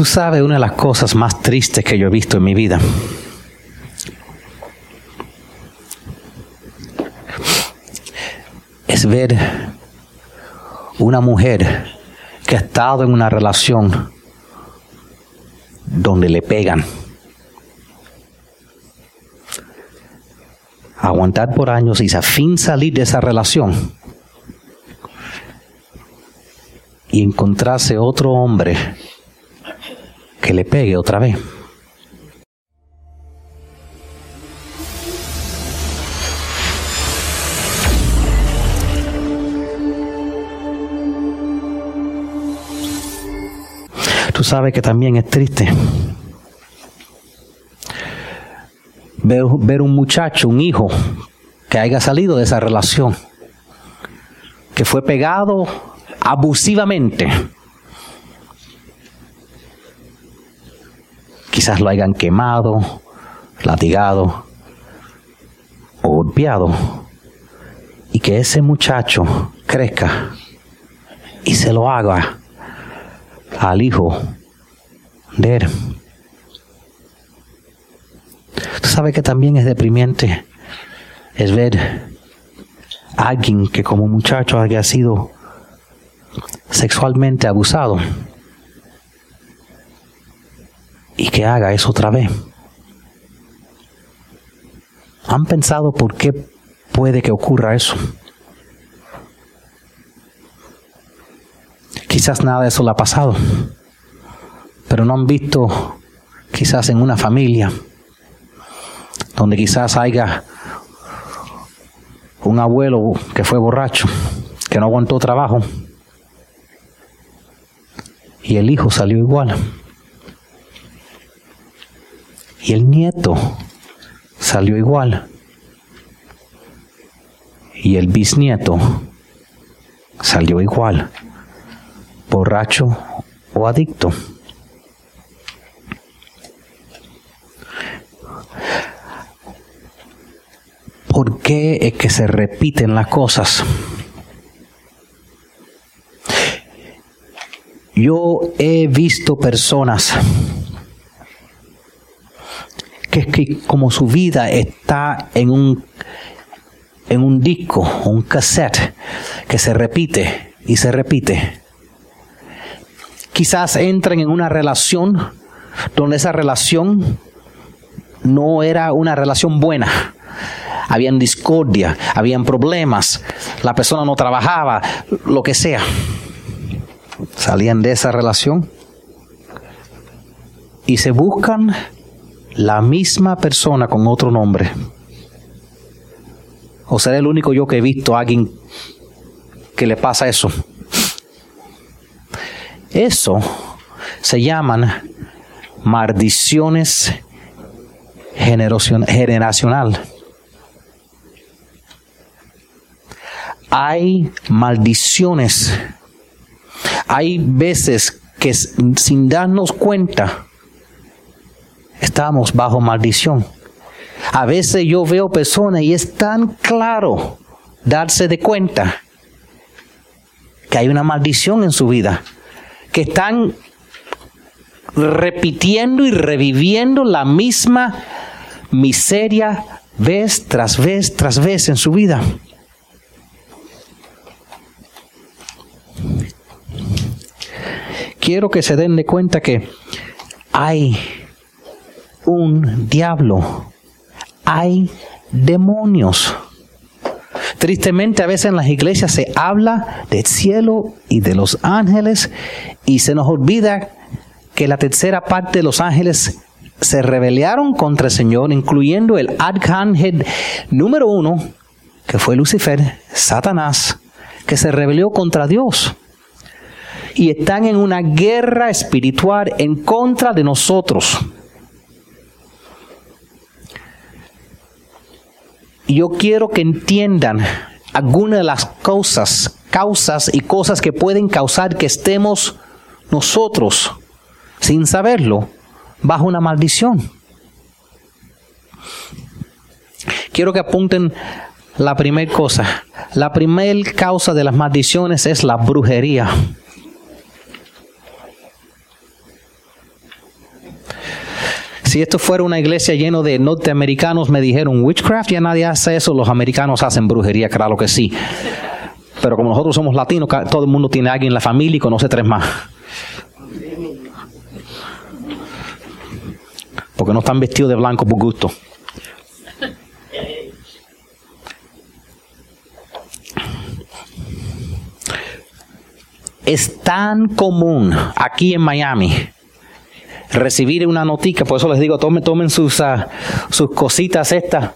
Tú sabes una de las cosas más tristes que yo he visto en mi vida. Es ver una mujer que ha estado en una relación donde le pegan. Aguantar por años y a fin salir de esa relación y encontrarse otro hombre que le pegue otra vez. Tú sabes que también es triste ver, ver un muchacho, un hijo, que haya salido de esa relación, que fue pegado abusivamente. Quizás lo hayan quemado, latigado o golpeado. Y que ese muchacho crezca y se lo haga al hijo de él. Tú sabes que también es deprimiente es ver a alguien que como muchacho haya sido sexualmente abusado y que haga eso otra vez. ¿Han pensado por qué puede que ocurra eso? Quizás nada de eso le ha pasado, pero no han visto quizás en una familia donde quizás haya un abuelo que fue borracho, que no aguantó trabajo, y el hijo salió igual. Y el nieto salió igual. Y el bisnieto salió igual. Borracho o adicto. ¿Por qué es que se repiten las cosas? Yo he visto personas que, que como su vida está en un, en un disco, un cassette, que se repite y se repite. Quizás entren en una relación donde esa relación no era una relación buena. Habían discordia, habían problemas, la persona no trabajaba, lo que sea salían de esa relación y se buscan la misma persona con otro nombre. O será el único yo que he visto a alguien que le pasa eso. Eso se llaman maldiciones generacional. Hay maldiciones hay veces que sin darnos cuenta estamos bajo maldición. A veces yo veo personas y es tan claro darse de cuenta que hay una maldición en su vida, que están repitiendo y reviviendo la misma miseria vez tras vez tras vez en su vida. quiero que se den de cuenta que hay un diablo, hay demonios. Tristemente a veces en las iglesias se habla del cielo y de los ángeles y se nos olvida que la tercera parte de los ángeles se rebelaron contra el Señor, incluyendo el arcángel número uno, que fue Lucifer, Satanás, que se rebeló contra Dios y están en una guerra espiritual en contra de nosotros. Yo quiero que entiendan algunas de las causas, causas y cosas que pueden causar que estemos nosotros, sin saberlo, bajo una maldición. Quiero que apunten la primera cosa. La primera causa de las maldiciones es la brujería. Si esto fuera una iglesia llena de norteamericanos, me dijeron, witchcraft, ya nadie hace eso, los americanos hacen brujería, claro que sí. Pero como nosotros somos latinos, todo el mundo tiene a alguien en la familia y conoce tres más. Porque no están vestidos de blanco por gusto. Es tan común aquí en Miami recibir una noticia, por eso les digo, tomen, tomen sus, ah, sus cositas estas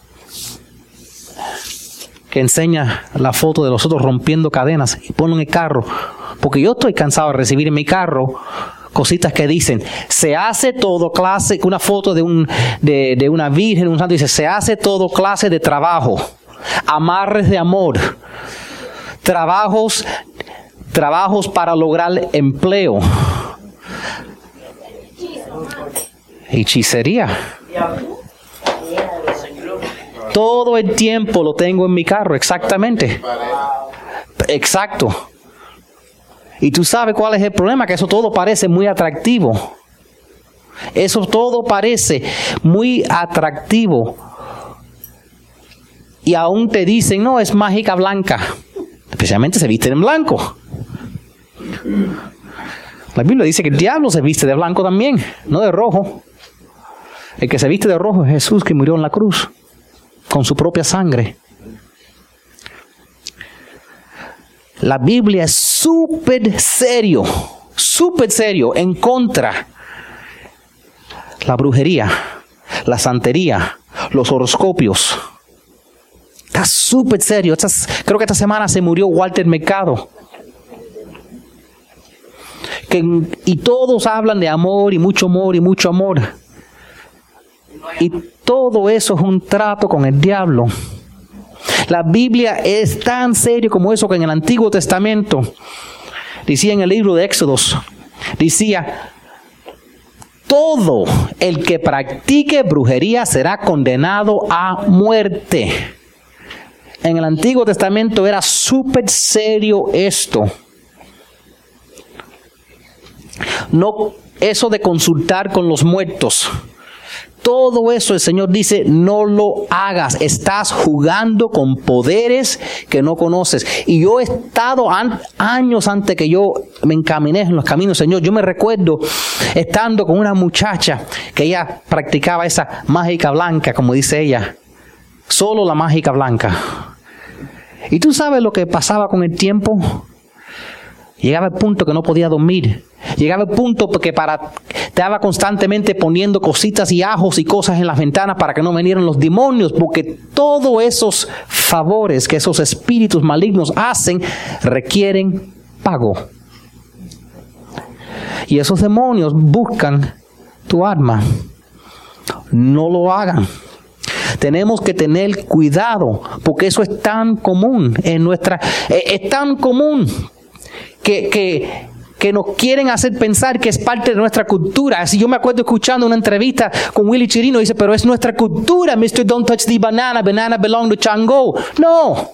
que enseña la foto de los otros rompiendo cadenas y ponen el carro, porque yo estoy cansado de recibir en mi carro cositas que dicen, se hace todo clase, una foto de, un, de, de una virgen, un santo, dice, se hace todo clase de trabajo, amarres de amor, trabajos, trabajos para lograr empleo, hechicería. Todo el tiempo lo tengo en mi carro, exactamente. Exacto. Y tú sabes cuál es el problema, que eso todo parece muy atractivo. Eso todo parece muy atractivo. Y aún te dicen, no, es mágica blanca. Especialmente se viste en blanco. La Biblia dice que el diablo se viste de blanco también, no de rojo. El que se viste de rojo es Jesús que murió en la cruz con su propia sangre. La Biblia es súper serio, súper serio en contra la brujería, la santería, los horoscopios. Está súper serio. creo que esta semana se murió Walter Mercado. y todos hablan de amor y mucho amor y mucho amor. Y todo eso es un trato con el diablo. La Biblia es tan serio como eso que en el Antiguo Testamento decía en el libro de Éxodos, decía, todo el que practique brujería será condenado a muerte. En el Antiguo Testamento era súper serio esto. No eso de consultar con los muertos. Todo eso el Señor dice, no lo hagas. Estás jugando con poderes que no conoces. Y yo he estado años antes que yo me encaminé en los caminos, Señor. Yo me recuerdo estando con una muchacha que ella practicaba esa mágica blanca, como dice ella. Solo la mágica blanca. Y tú sabes lo que pasaba con el tiempo. Llegaba el punto que no podía dormir Llegaba el punto que para estaba constantemente poniendo cositas y ajos y cosas en las ventanas para que no vinieran los demonios, porque todos esos favores que esos espíritus malignos hacen requieren pago. Y esos demonios buscan tu alma. No lo hagan. Tenemos que tener cuidado porque eso es tan común en nuestra... Eh, es tan común que, que que nos quieren hacer pensar que es parte de nuestra cultura. Así yo me acuerdo escuchando una entrevista con Willy Chirino, dice, pero es nuestra cultura, Mr. Don't Touch the Banana, Banana belong to Chango. No.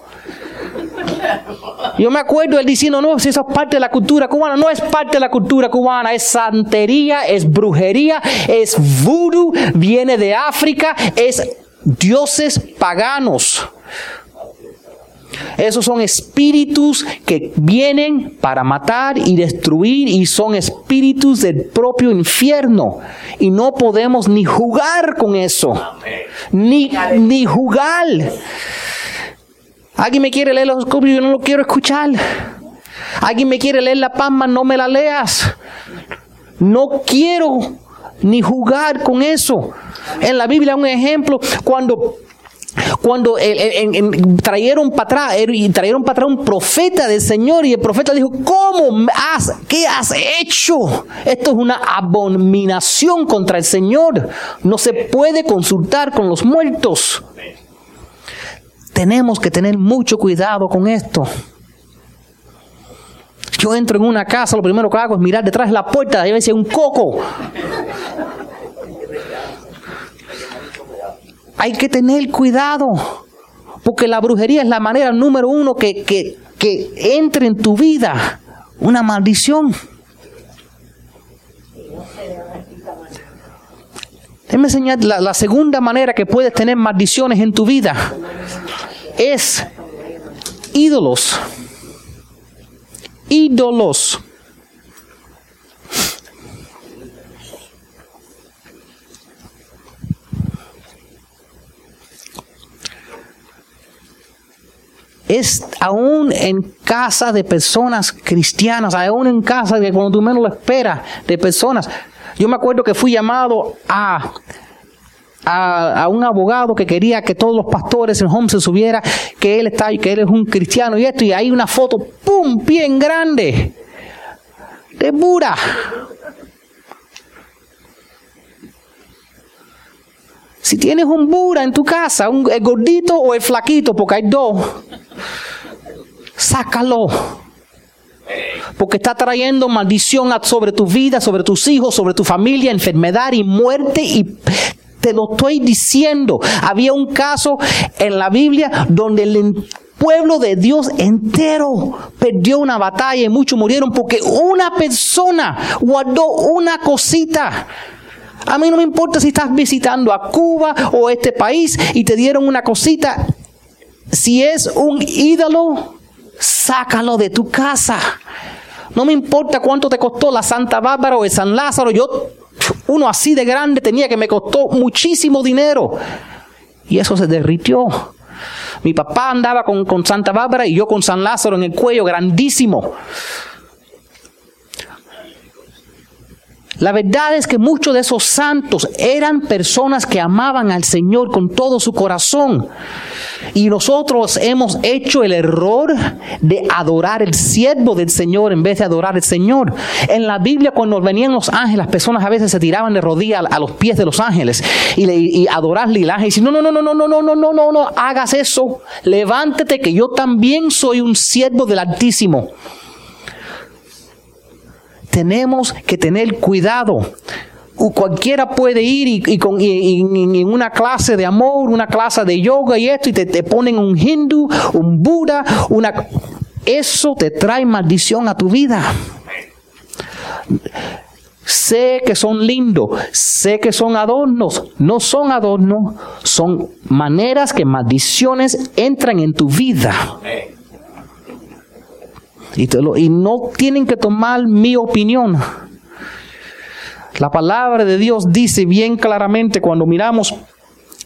Yo me acuerdo él diciendo, no, si eso es parte de la cultura cubana, no es parte de la cultura cubana, es santería, es brujería, es voodoo, viene de África, es dioses paganos. Esos son espíritus que vienen para matar y destruir y son espíritus del propio infierno. Y no podemos ni jugar con eso. Ni, ni jugar. Alguien me quiere leer los escopios, yo no lo quiero escuchar. Alguien me quiere leer la palma, no me la leas. No quiero ni jugar con eso. En la Biblia un ejemplo, cuando cuando trajeron para atrás, trajeron para atrás un profeta del Señor y el profeta dijo, ¿cómo has, qué has hecho? Esto es una abominación contra el Señor. No se puede consultar con los muertos. Tenemos que tener mucho cuidado con esto. Yo entro en una casa, lo primero que hago es mirar detrás de la puerta, ahí hay un coco. Hay que tener cuidado, porque la brujería es la manera número uno que, que, que entre en tu vida una maldición. Déjame enseñar la, la segunda manera que puedes tener maldiciones en tu vida. Es ídolos. Ídolos. Es aún en casa de personas cristianas, aún en casa de cuando tú menos lo esperas, de personas. Yo me acuerdo que fui llamado a, a, un abogado que quería que todos los pastores en home se subiera, que él está, que él es un cristiano y esto, y hay una foto, ¡pum!, bien grande, de Buda. Si tienes un Buda en tu casa, un, gordito o el flaquito, porque hay dos, sácalo. Porque está trayendo maldición sobre tu vida, sobre tus hijos, sobre tu familia, enfermedad y muerte. Y te lo estoy diciendo. Había un caso en la Biblia donde el pueblo de Dios entero perdió una batalla y muchos murieron porque una persona guardó una cosita. A mí no me importa si estás visitando a Cuba o este país y te dieron una cosita. Si es un ídolo, sácalo de tu casa. No me importa cuánto te costó la Santa Bárbara o el San Lázaro. Yo, uno así de grande tenía que me costó muchísimo dinero. Y eso se derritió. Mi papá andaba con, con Santa Bárbara y yo con San Lázaro en el cuello, grandísimo. La verdad es que muchos de esos santos eran personas que amaban al Señor con todo su corazón. Y nosotros hemos hecho el error de adorar el siervo del Señor en vez de adorar al Señor. En la Biblia cuando venían los ángeles, las personas a veces se tiraban de rodillas a los pies de los ángeles y, le, y adorarle y el ángel dice, no, no, no, no, no, no, no, no, no, no, no, hagas eso. Levántate que yo también soy un siervo del Altísimo tenemos que tener cuidado. Cualquiera puede ir y, con, en una clase de amor, una clase de yoga y esto, y te, te ponen un hindú, un buda, una... Eso te trae maldición a tu vida. Sé que son lindos, sé que son adornos, no son adornos, son maneras que maldiciones entran en tu vida. Y, no tienen que tomar mi opinión. La palabra de Dios dice bien claramente cuando miramos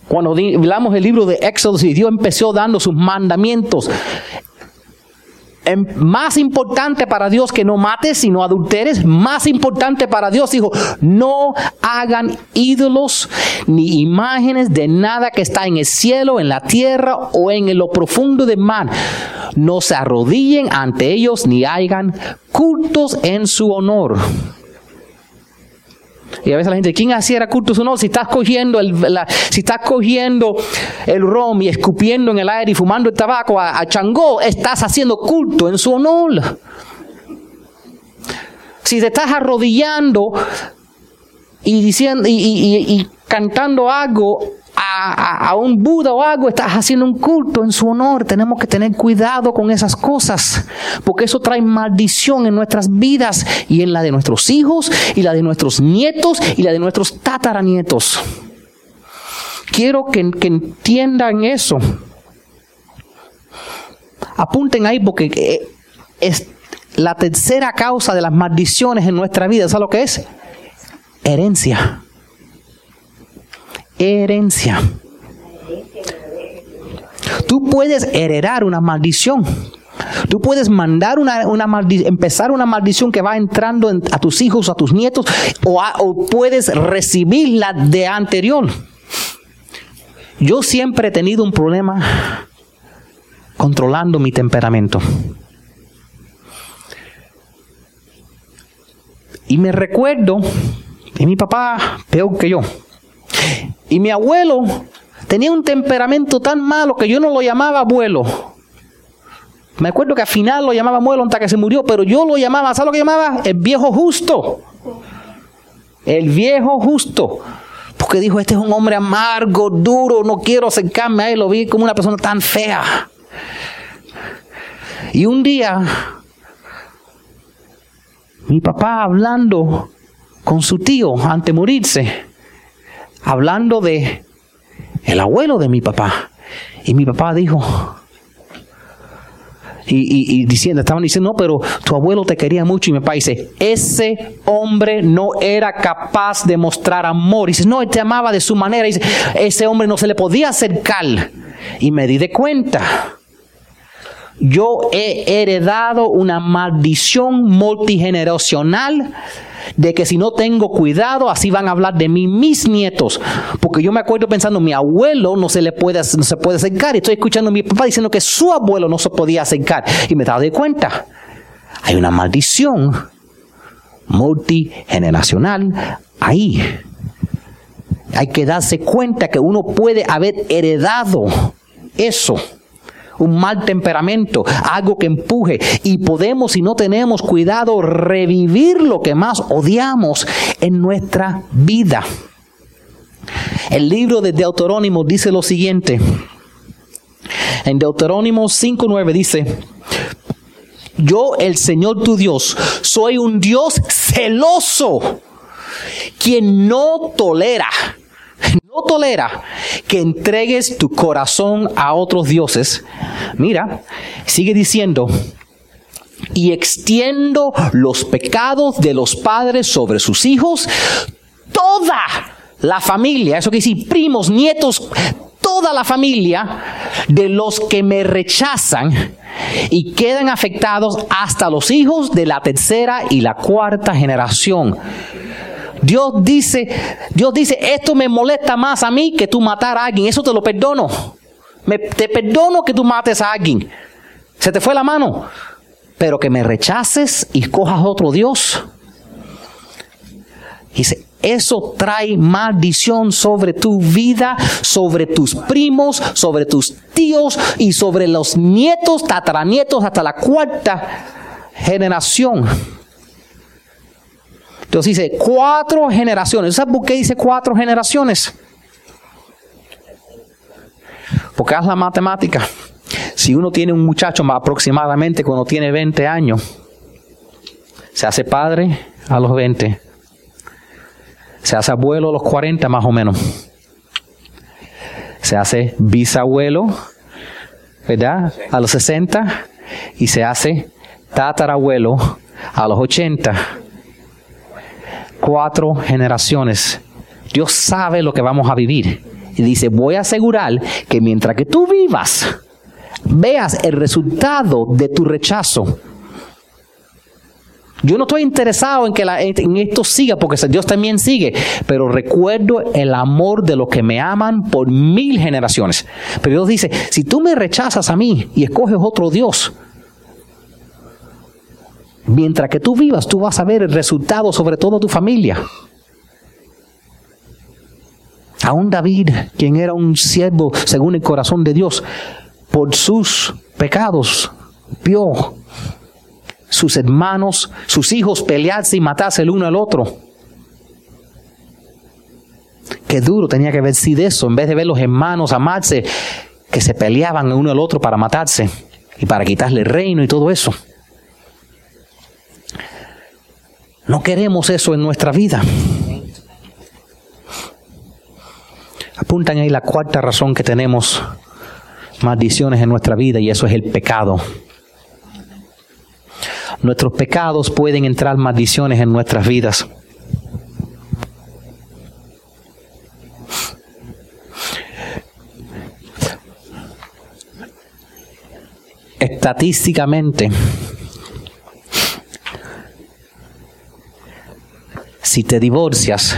cuando miramos el libro de Éxodo y Dios empezó dando sus mandamientos, más importante para Dios que no mates sino adulteres, más importante para Dios dijo, no hagan ídolos ni imágenes de nada que está en el cielo, en la tierra o en lo profundo del mar. No se arrodillen ante ellos ni hagan cultos en su honor. Y a veces la gente, ¿quién hacía culto honor? Si estás cogiendo el, si estás cogiendo el rom y escupiendo en el aire y fumando el tabaco a, Changó, estás haciendo culto en su honor. Si te estás arrodillando y diciendo y cantando algo a, un Buda o algo, estás haciendo un culto en su honor. Tenemos que tener cuidado con esas cosas, porque eso trae maldición en nuestras vidas y en la de nuestros hijos y la de nuestros nietos y la de nuestros tataranietos. Quiero que, entiendan eso. Apunten ahí porque eh, es la tercera causa de las maldiciones en nuestra vida. ¿Sabes lo que es? Herencia herencia. Tú puedes heredar una maldición. Tú puedes mandar una, una empezar una maldición que va entrando a tus hijos, a tus nietos, o, puedes recibirla de anterior. Yo siempre he tenido un problema controlando mi temperamento. Y me recuerdo, y mi papá, peor que yo, y mi abuelo tenía un temperamento tan malo que yo no lo llamaba abuelo. Me acuerdo que al final lo llamaba abuelo hasta que se murió, pero yo lo llamaba, ¿sabes lo que llamaba? El viejo justo. El viejo justo. Porque dijo, este es un hombre amargo, duro, no quiero acercarme a él, lo vi como una persona tan fea. Y un día, mi papá hablando con su tío antes de morirse, hablando de el abuelo de mi papá. Y mi papá dijo, y, diciendo, estaban diciendo, no, pero tu abuelo te quería mucho. Y mi papá dice, ese hombre no era capaz de mostrar amor. Y dice, no, él te amaba de su manera. Y dice, ese hombre no se le podía acercar. Y me di de cuenta. Yo he heredado una maldición multigeneracional de que si no tengo cuidado, así van a hablar de mí mis nietos. Porque yo me acuerdo pensando, mi abuelo no se le puede, no se puede acercar. Estoy escuchando a mi papá diciendo que su abuelo no se podía acercar. Y me he dado de cuenta. Hay una maldición multigeneracional ahí. Hay que darse cuenta que uno puede haber heredado eso un mal temperamento, algo que empuje. Y podemos, si no tenemos cuidado, revivir lo que más odiamos en nuestra vida. El libro de Deuterónimo dice lo siguiente. En Deuterónimo 5.9 dice, yo el Señor tu Dios soy un Dios celoso, quien no tolera no tolera que entregues tu corazón a otros dioses, mira, sigue diciendo, y extiendo los pecados de los padres sobre sus hijos, toda la familia, eso que decir, primos, nietos, toda la familia de los que me rechazan y quedan afectados hasta los hijos de la tercera y la cuarta generación. Dios dice, Dios dice, esto me molesta más a mí que tú matar a alguien. Eso te lo perdono. Me, te perdono que tú mates a alguien. Se te fue la mano. Pero que me rechaces y cojas otro Dios. Dice, eso trae maldición sobre tu vida, sobre tus primos, sobre tus tíos y sobre los nietos, tataranietos hasta la cuarta generación. Entonces dice cuatro generaciones. ¿Sabes por qué dice cuatro generaciones? Porque haz la matemática. Si uno tiene un muchacho aproximadamente cuando tiene 20 años, se hace padre a los 20, se hace abuelo a los 40 más o menos, se hace bisabuelo, ¿verdad? A los 60 y se hace tatarabuelo a los 80 cuatro generaciones. Dios sabe lo que vamos a vivir. Y dice, voy a asegurar que mientras que tú vivas, veas el resultado de tu rechazo. Yo no estoy interesado en que en esto siga, porque Dios también sigue, pero recuerdo el amor de los que me aman por mil generaciones. Pero Dios dice, si tú me rechazas a mí y escoges otro Dios, Mientras que tú vivas, tú vas a ver el resultado sobre todo tu familia. Aún David, quien era un siervo según el corazón de Dios, por sus pecados, vio sus hermanos, sus hijos pelearse y matarse el uno al otro. Qué duro tenía que ver si de eso, en vez de ver los hermanos amarse, que se peleaban el uno al otro para matarse y para quitarle el reino y todo eso. No queremos eso en nuestra vida. Apuntan ahí la cuarta razón que tenemos maldiciones en nuestra vida y eso es el pecado. Nuestros pecados pueden entrar maldiciones en nuestras vidas. Estadísticamente, si te divorcias,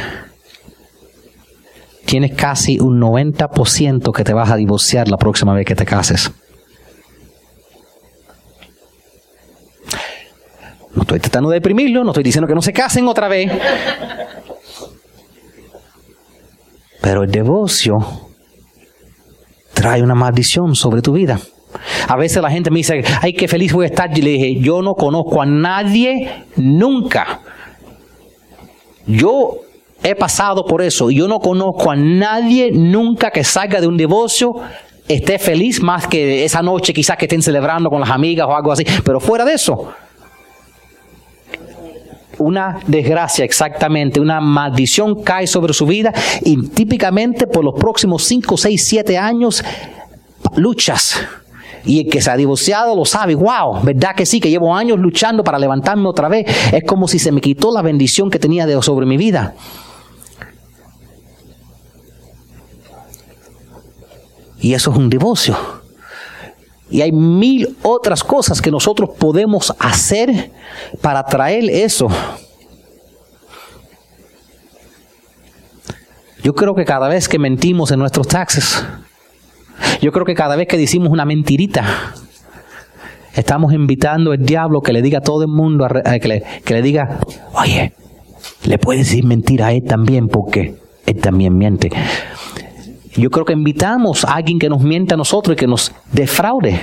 tienes casi un 90% que te vas a divorciar la próxima vez que te cases. No estoy tratando de deprimirlo, no estoy diciendo que no se casen otra vez. Pero el divorcio trae una maldición sobre tu vida. A veces la gente me dice, ay, qué feliz voy a estar. Y le dije, yo no conozco a nadie nunca yo he pasado por eso y yo no conozco a nadie nunca que salga de un divorcio esté feliz más que esa noche quizás que estén celebrando con las amigas o algo así, pero fuera de eso. una desgracia exactamente, una maldición cae sobre su vida y típicamente por los próximos 5, 6, 7 años luchas. Y el que se ha divorciado lo sabe, wow, ¿verdad que sí? Que llevo años luchando para levantarme otra vez. Es como si se me quitó la bendición que tenía de, sobre mi vida. Y eso es un divorcio. Y hay mil otras cosas que nosotros podemos hacer para traer eso. Yo creo que cada vez que mentimos en nuestros taxes, yo creo que cada vez que decimos una mentirita, estamos invitando al diablo que le diga a todo el mundo, que, le, que le diga, oye, le puedes decir mentira a él también porque él también miente. Yo creo que invitamos a alguien que nos miente a nosotros y que nos defraude.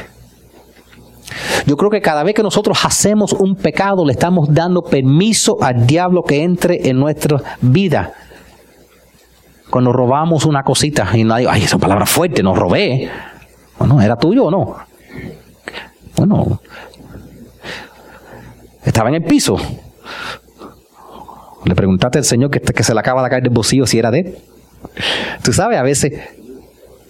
Yo creo que cada vez que nosotros hacemos un pecado le estamos dando permiso al diablo que entre en nuestra vida. Cuando robamos una cosita y nadie, ay, esa palabra fuerte, nos robé. Bueno, ¿era tuyo o no? Bueno, estaba en el piso. Le preguntaste al Señor que, que se le acaba de caer del bolsillo si era de él. Tú sabes, a veces,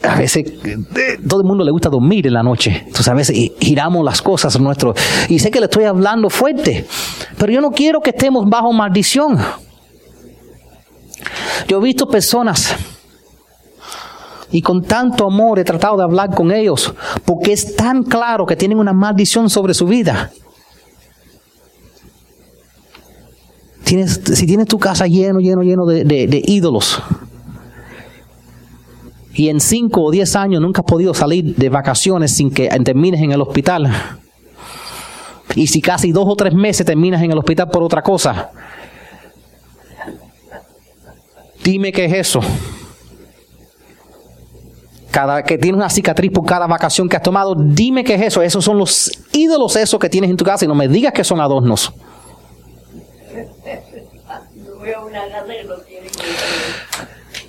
a veces eh, todo el mundo le gusta dormir en la noche. Tú sabes, y giramos las cosas nuestro. Y sé que le estoy hablando fuerte, pero yo no quiero que estemos bajo maldición. Yo he visto personas y con tanto amor he tratado de hablar con ellos porque es tan claro que tienen una maldición sobre su vida. Tienes, si tienes tu casa lleno, lleno, lleno de ídolos, y en cinco o diez años nunca has podido salir de vacaciones sin que termines en el hospital. Y si casi dos o tres meses terminas en el hospital por otra cosa. Dime qué es eso. Cada que tienes una cicatriz por cada vacación que has tomado, dime qué es eso. Esos son los ídolos esos que tienes en tu casa y no me digas que son adornos.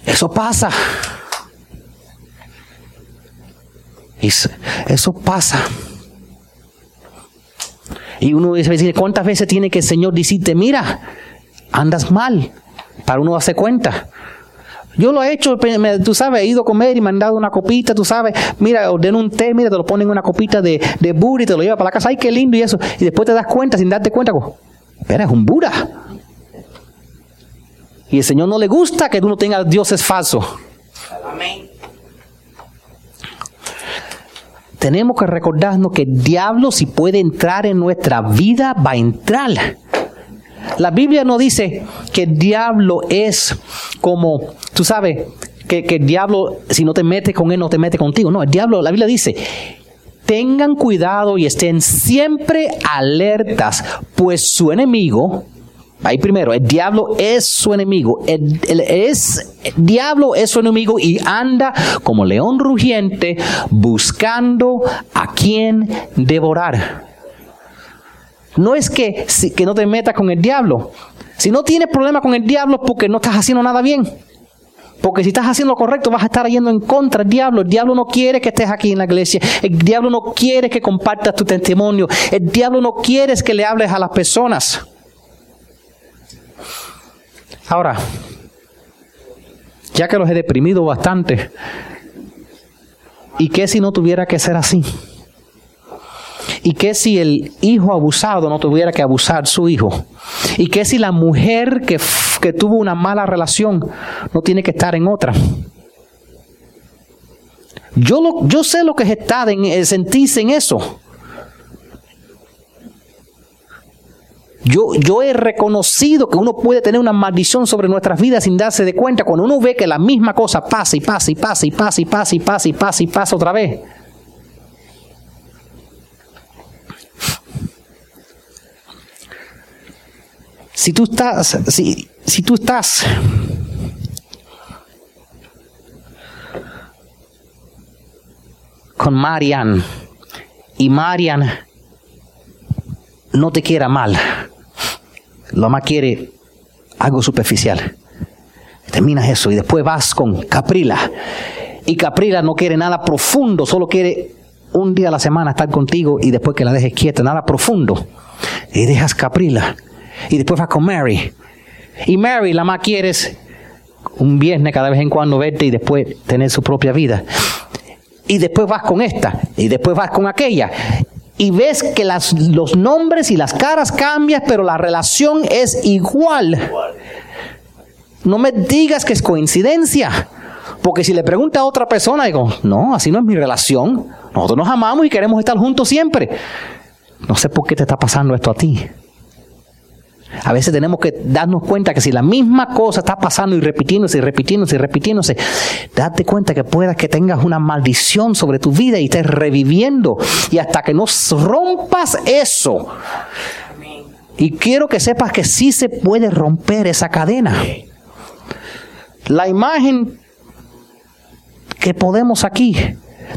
Eso pasa. Eso pasa. Y uno dice, ¿cuántas veces tiene que el Señor decirte, mira, andas mal? Para uno darse cuenta. Yo lo he hecho, tú sabes, he ido a comer y me han dado una copita, tú sabes, mira, ordeno un té, mira, te lo ponen en una copita de, de Buda y te lo lleva para la casa, ay, qué lindo y eso. Y después te das cuenta, sin darte cuenta, espera, es un Buda. Y el Señor no le gusta que tú no tengas dioses falsos. Amén. tenemos que recordarnos que el diablo si puede entrar en nuestra vida, va a entrar. La Biblia no dice que el diablo es como, tú sabes, que, que, el diablo, si no te metes con él, no te mete contigo. No, el diablo, la Biblia dice, tengan cuidado y estén siempre alertas, pues su enemigo, Ahí primero, el diablo es su enemigo. El, es, diablo es su enemigo y anda como león rugiente buscando a quien devorar. No es que, que no te metas con el diablo. Si no tienes problema con el diablo es porque no estás haciendo nada bien. Porque si estás haciendo lo correcto vas a estar yendo en contra del diablo. El diablo no quiere que estés aquí en la iglesia. El diablo no quiere que compartas tu testimonio. El diablo no quiere que le hables a las personas. Ahora, ya que los he deprimido bastante, ¿y qué si no tuviera que ser así? ¿Y qué si el hijo abusado no tuviera que abusar su hijo? ¿Y qué si la mujer que, que tuvo una mala relación no tiene que estar en otra? Yo, lo, yo sé lo que es en, sentirse en eso. Yo, he reconocido que uno puede tener una maldición sobre nuestras vidas sin darse de cuenta cuando uno ve que la misma cosa pasa y pasa y pasa y pasa y pasa y pasa y pasa y pasa otra vez. Si tú estás, si, si tú estás con Marian y Marian no te quiera mal, lo más quiere algo superficial. Terminas eso y después vas con Caprila. Y Caprila no quiere nada profundo, solo quiere un día a la semana estar contigo y después que la dejes quieta, nada profundo. Y dejas Caprila Y después vas con Mary. Y Mary, la más quieres un viernes cada vez en cuando verte y después tener su propia vida. Y después vas con esta. Y después vas con aquella. Y ves que las, los nombres y las caras cambian, pero la relación es igual. No me digas que es coincidencia. Porque si le pregunta a otra persona, digo, no, así no es mi relación. Nosotros nos amamos y queremos estar juntos siempre. No sé por qué te está pasando esto a ti. A veces tenemos que darnos cuenta que si la misma cosa está pasando y repitiéndose y repitiéndose y repitiéndose, date cuenta que puedas que tengas una maldición sobre tu vida y estés reviviendo. Y hasta que no rompas eso. Y quiero que sepas que sí se puede romper esa cadena. La imagen que podemos aquí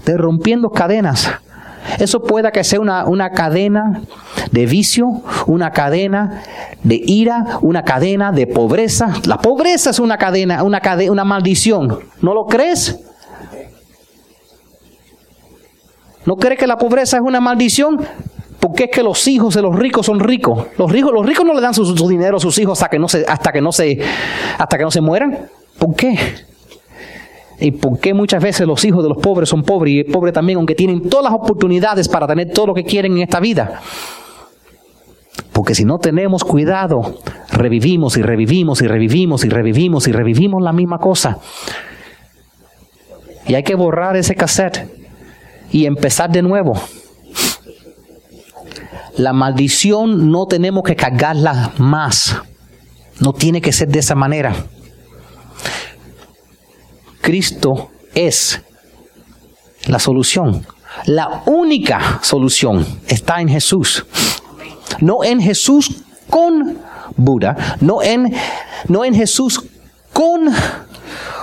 de rompiendo cadenas eso puede que sea una, una, cadena de vicio, una cadena de ira, una cadena de pobreza. La pobreza es una cadena, una cadena, una maldición. ¿No lo crees? ¿No crees que la pobreza es una maldición? Porque es que los hijos de los ricos son ricos. Los ricos, los ricos no le dan su, su dinero a sus hijos hasta que no se, hasta que no se, hasta que no se mueran. ¿Por qué? ¿Y por qué muchas veces los hijos de los pobres son pobres y el pobre también, aunque tienen todas las oportunidades para tener todo lo que quieren en esta vida? Porque si no tenemos cuidado, revivimos y revivimos y revivimos y revivimos y revivimos la misma cosa. Y hay que borrar ese cassette y empezar de nuevo. La maldición no tenemos que cargarla más. No tiene que ser de esa manera. Cristo es la solución. La única solución está en Jesús. No en Jesús con Buda, no en, no en Jesús con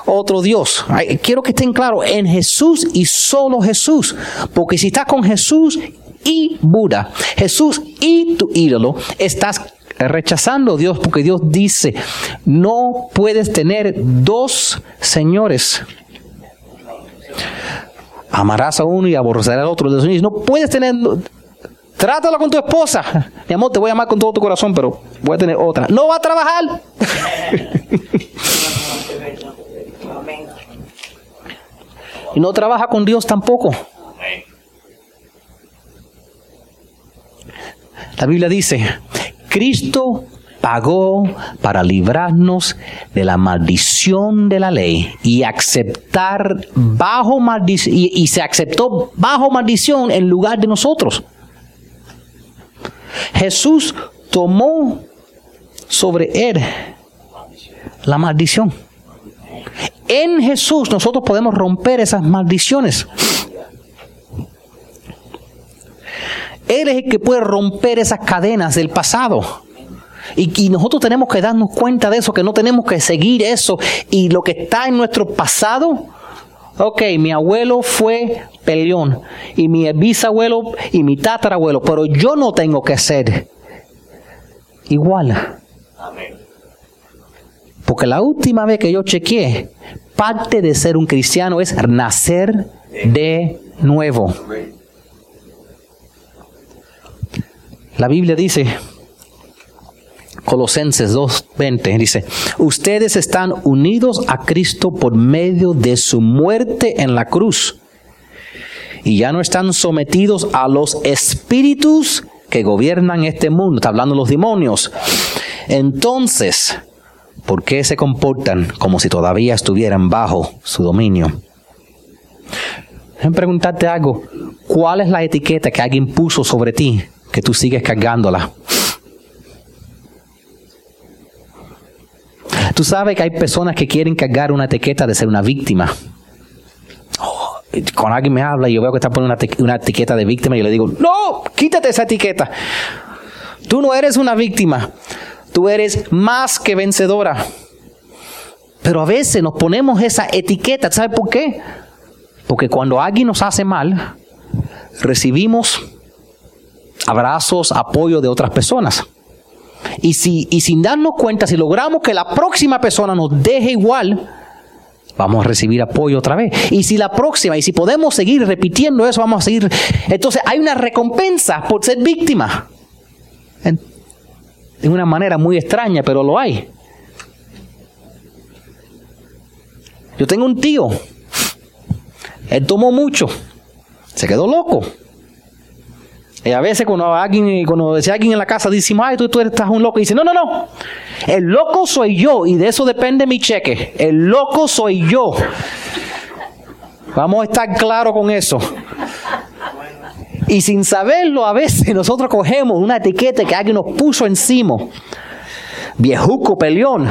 otro Dios. Quiero que estén claros, en Jesús y solo Jesús. Porque si estás con Jesús y Buda, Jesús y tu ídolo, estás rechazando a Dios porque Dios dice, no puedes tener dos señores. Amarás a uno y aborrecerás al otro. No puedes tener... Trátalo con tu esposa. Mi amor, te voy a amar con todo tu corazón, pero voy a tener otra. No va a trabajar. y no trabaja con Dios tampoco. La Biblia dice, Cristo pagó para librarnos de la maldición de la ley y aceptar bajo maldición y, se aceptó bajo maldición en lugar de nosotros. Jesús tomó sobre él la maldición. En Jesús nosotros podemos romper esas maldiciones. Él es el que puede romper esas cadenas del pasado. Y, nosotros tenemos que darnos cuenta de eso, que no tenemos que seguir eso. Y lo que está en nuestro pasado, ok, mi abuelo fue peleón, y mi bisabuelo y mi tatarabuelo, pero yo no tengo que ser igual. Porque la última vez que yo chequeé, parte de ser un cristiano es nacer de nuevo. La Biblia dice, Colosenses 2.20 dice, ustedes están unidos a Cristo por medio de su muerte en la cruz y ya no están sometidos a los espíritus que gobiernan este mundo, está hablando los demonios. Entonces, ¿por qué se comportan como si todavía estuvieran bajo su dominio? Déjame preguntarte algo, ¿cuál es la etiqueta que alguien puso sobre ti que tú sigues cargándola. Tú sabes que hay personas que quieren cargar una etiqueta de ser una víctima. Oh, cuando alguien me habla y yo veo que está poniendo una, etiqueta de víctima, yo le digo, no, quítate esa etiqueta. Tú no eres una víctima, tú eres más que vencedora. Pero a veces nos ponemos esa etiqueta, ¿sabe por qué? Porque cuando alguien nos hace mal, recibimos abrazos, apoyo de otras personas. Y, si, y sin darnos cuenta, si logramos que la próxima persona nos deje igual, vamos a recibir apoyo otra vez. Y si la próxima, y si podemos seguir repitiendo eso, vamos a seguir. Entonces hay una recompensa por ser víctima. de una manera muy extraña, pero lo hay. Yo tengo un tío, él tomó mucho, se quedó loco. Y a veces cuando alguien, cuando decía alguien en la casa, dice, ay, tú, tú estás un loco. Y dice, no, no, no. El loco soy yo y de eso depende mi cheque. El loco soy yo. Vamos a estar claros con eso. Y sin saberlo, a veces nosotros cogemos una etiqueta que alguien nos puso encima. Viejuco, peleón.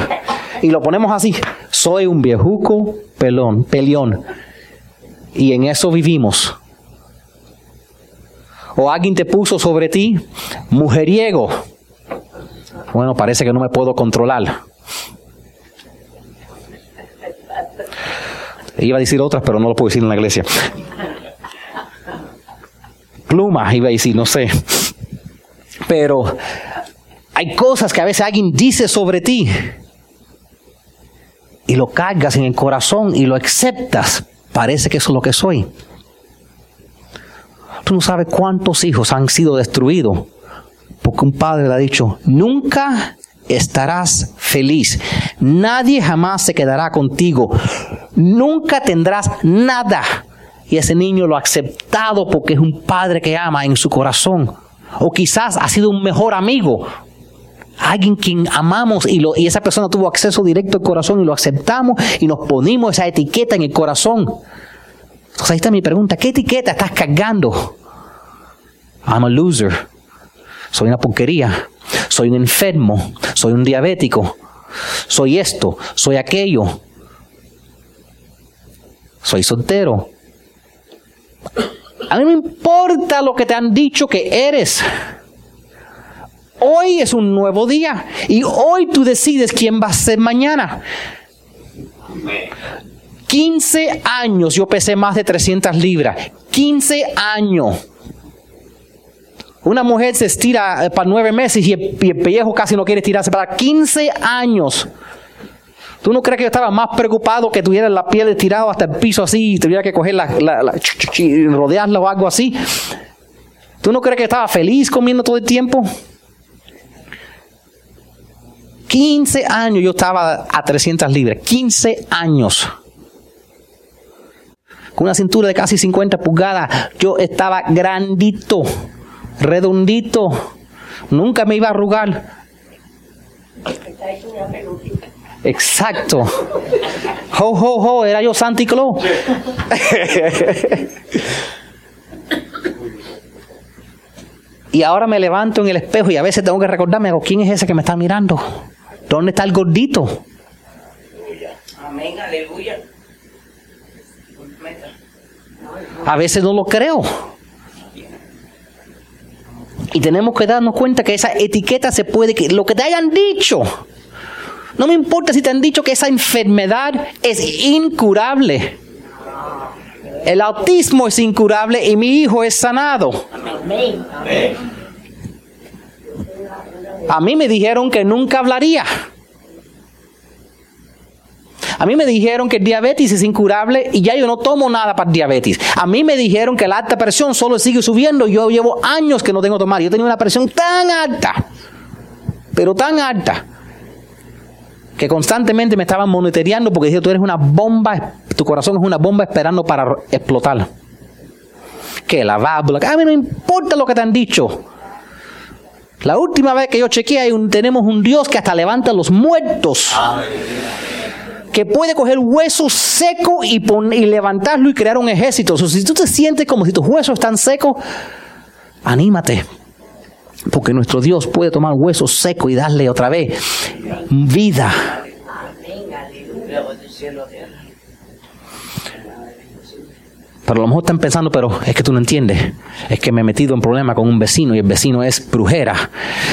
Y lo ponemos así. Soy un viejuco, pelón, peleón. Y en eso vivimos o alguien te puso sobre ti, mujeriego. Bueno, parece que no me puedo controlar. Iba a decir otras, pero no lo puedo decir en la iglesia. Pluma, iba a decir, no sé. Pero hay cosas que a veces alguien dice sobre ti y lo cargas en el corazón y lo aceptas. Parece que eso es lo que soy. Tú no sabes cuántos hijos han sido destruidos porque un padre le ha dicho, nunca estarás feliz. Nadie jamás se quedará contigo. Nunca tendrás nada. Y ese niño lo ha aceptado porque es un padre que ama en su corazón. O quizás ha sido un mejor amigo. Alguien quien amamos y, lo, y esa persona tuvo acceso directo al corazón y lo aceptamos y nos ponimos esa etiqueta en el corazón. Entonces ahí está mi pregunta, ¿qué etiqueta estás cargando? I'm a loser. Soy una porquería. Soy un enfermo. Soy un diabético. Soy esto. Soy aquello. Soy soltero. A mí me importa lo que te han dicho que eres. Hoy es un nuevo día y hoy tú decides quién va a ser mañana. 15 años yo pesé más de 300 libras. 15 años. Una mujer se estira eh, para nueve meses y el, pellejo casi no quiere estirarse para 15 años. ¿Tú no crees que yo estaba más preocupado que tuviera la piel estirada hasta el piso así y tuviera que coger la, rodearla o algo así? ¿Tú no crees que estaba feliz comiendo todo el tiempo? 15 años yo estaba a 300 libras. 15 años con una cintura de casi 50 pulgadas, yo estaba grandito, redondito, nunca me iba a arrugar. Exacto. Ho, ho, ho, era yo Santi Claus. y ahora me levanto en el espejo y a veces tengo que recordarme, ¿quién es ese que me está mirando? ¿Dónde está el gordito? Amén, aleluya. A veces no lo creo. Y tenemos que darnos cuenta que esa etiqueta se puede, que lo que te hayan dicho, no me importa si te han dicho que esa enfermedad es incurable. El autismo es incurable y mi hijo es sanado. A mí me dijeron que nunca hablaría. A mí me dijeron que el diabetes es incurable y ya yo no tomo nada para diabetes. A mí me dijeron que la alta presión solo sigue subiendo. Yo llevo años que no tengo tomar. Yo tenía una presión tan alta, pero tan alta, que constantemente me estaban monitoreando porque dijeron, tú eres una bomba, tu corazón es una bomba esperando para explotar. Que la válvula, a mí no importa lo que te han dicho. La última vez que yo chequeé, tenemos un Dios que hasta levanta a los muertos que puede coger hueso seco y, y levantarlo y crear un ejército. si tú te sientes como si tus huesos están secos, anímate. Porque nuestro Dios puede tomar hueso seco y darle otra vez vida. Pero a lo mejor están pensando, pero es que tú no entiendes. Es que me he metido en problema con un vecino y el vecino es brujera.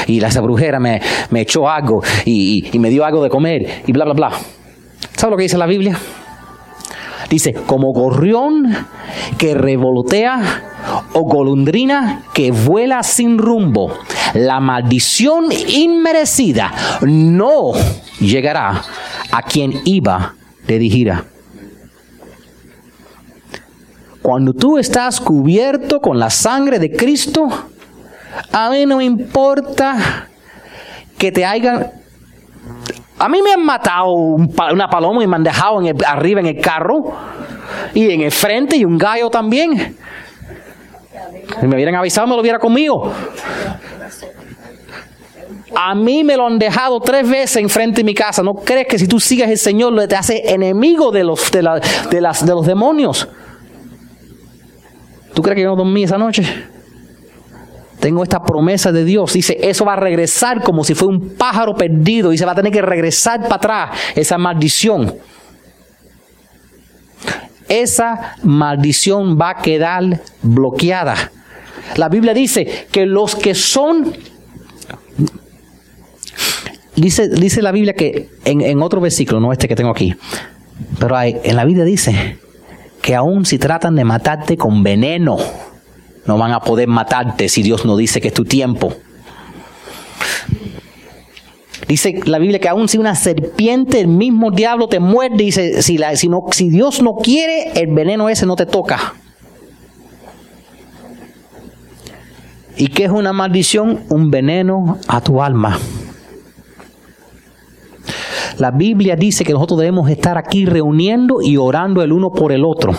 Y esa brujera me, echó algo y, y me dio algo de comer y bla, bla, bla. ¿Sabe lo que dice la Biblia? Dice, como gorrión que revolotea o golondrina que vuela sin rumbo, la maldición inmerecida no llegará a quien iba dirigirá. Cuando tú estás cubierto con la sangre de Cristo, a mí no me importa que te hayan... A mí me han matado una paloma y me han dejado arriba en el carro y en el frente y un gallo también. Si me hubieran avisado, me lo hubiera conmigo. A mí me lo han dejado tres veces enfrente de mi casa. ¿No crees que si tú sigues el Señor te hace enemigo de los, de, las, de los demonios? ¿Tú crees que yo no dormí esa noche? Tengo esta promesa de Dios. Dice, eso va a regresar como si fuera un pájaro perdido y se va a tener que regresar para atrás esa maldición. Esa maldición va a quedar bloqueada. La Biblia dice que los que son Dice, dice la Biblia que en, otro versículo, no este que tengo aquí, pero hay, en la Biblia dice que aún si tratan de matarte con veneno, no van a poder matarte si Dios no dice que es tu tiempo. Dice la Biblia que aún si una serpiente, el mismo diablo te muerde, dice, si, la, si, no, si Dios no quiere, el veneno ese no te toca. ¿Y qué es una maldición? Un veneno a tu alma. La Biblia dice que nosotros debemos estar aquí reuniendo y orando el uno por el otro.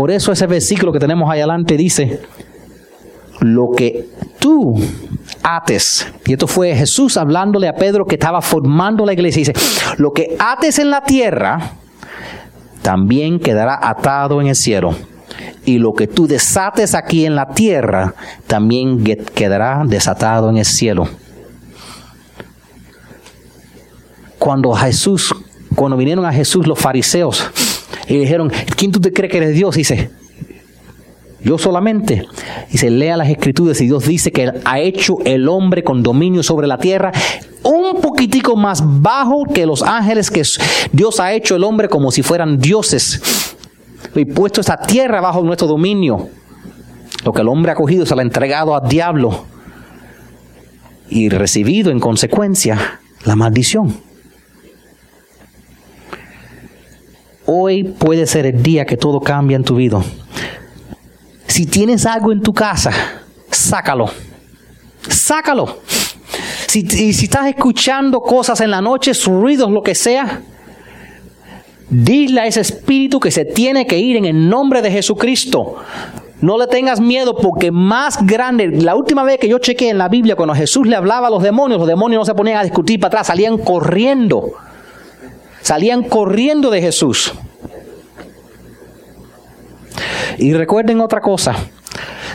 Por eso ese versículo que tenemos ahí adelante dice, lo que tú ates, y esto fue Jesús hablándole a Pedro que estaba formando la iglesia, dice, lo que ates en la tierra, también quedará atado en el cielo. Y lo que tú desates aquí en la tierra, también quedará desatado en el cielo. cuando Jesús, cuando vinieron a Jesús los fariseos y dijeron, ¿quién tú te crees que eres Dios? Dice, yo solamente. Se lea las escrituras y Dios dice que ha hecho el hombre con dominio sobre la tierra un poquitico más bajo que los ángeles que Dios ha hecho el hombre como si fueran dioses. Y puesto esta tierra bajo nuestro dominio. Lo que el hombre ha cogido se lo ha entregado al diablo. Y recibido en consecuencia la maldición. Hoy puede ser el día que todo cambia en tu vida. Si tienes algo en tu casa, sácalo. Sácalo. Si, si estás escuchando cosas en la noche, ruidos, lo que sea, dile a ese espíritu que se tiene que ir en el nombre de Jesucristo. No le tengas miedo porque más grande, la última vez que yo chequé en la Biblia, cuando Jesús le hablaba a los demonios, los demonios no se ponían a discutir para atrás, salían corriendo. Salían corriendo de Jesús. Y recuerden otra cosa,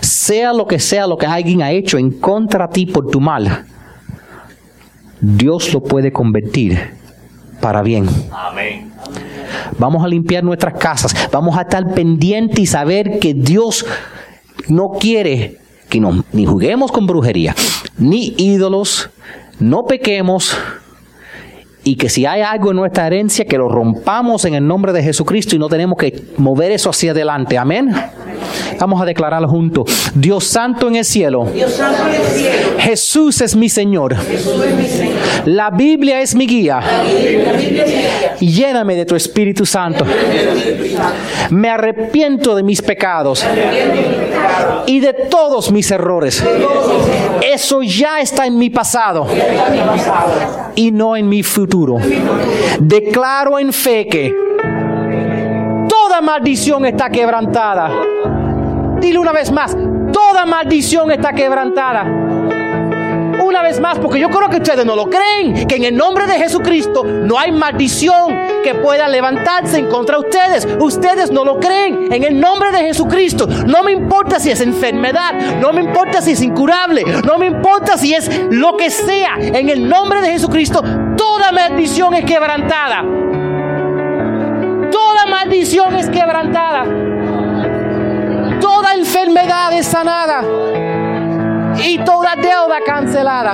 sea lo que sea lo que alguien ha hecho en contra de ti por tu mal, Dios lo puede convertir para bien. Amén. Vamos a limpiar nuestras casas, vamos a estar pendientes y saber que Dios no quiere que no, ni juguemos con brujería, ni ídolos, no pequemos, y que si hay algo en nuestra herencia, que lo rompamos en el nombre de Jesucristo y no tenemos que mover eso hacia adelante. Amén. Vamos a declararlo juntos. Dios santo en el cielo. Jesús es mi Señor. La Biblia es mi guía. Y lléname de tu Espíritu Santo. Me arrepiento de mis pecados y de todos mis errores. Eso ya está en mi pasado y no en mi futuro. Declaro en fe que toda maldición está quebrantada. Dile una vez más, toda maldición está quebrantada una vez más, porque yo creo que ustedes no lo creen, que en el nombre de Jesucristo no hay maldición que pueda levantarse en contra de ustedes. Ustedes no lo creen. En el nombre de Jesucristo, no me importa si es enfermedad, no me importa si es incurable, no me importa si es lo que sea. En el nombre de Jesucristo, toda maldición es quebrantada. Toda maldición es quebrantada. Toda enfermedad es sanada y toda deuda cancelada.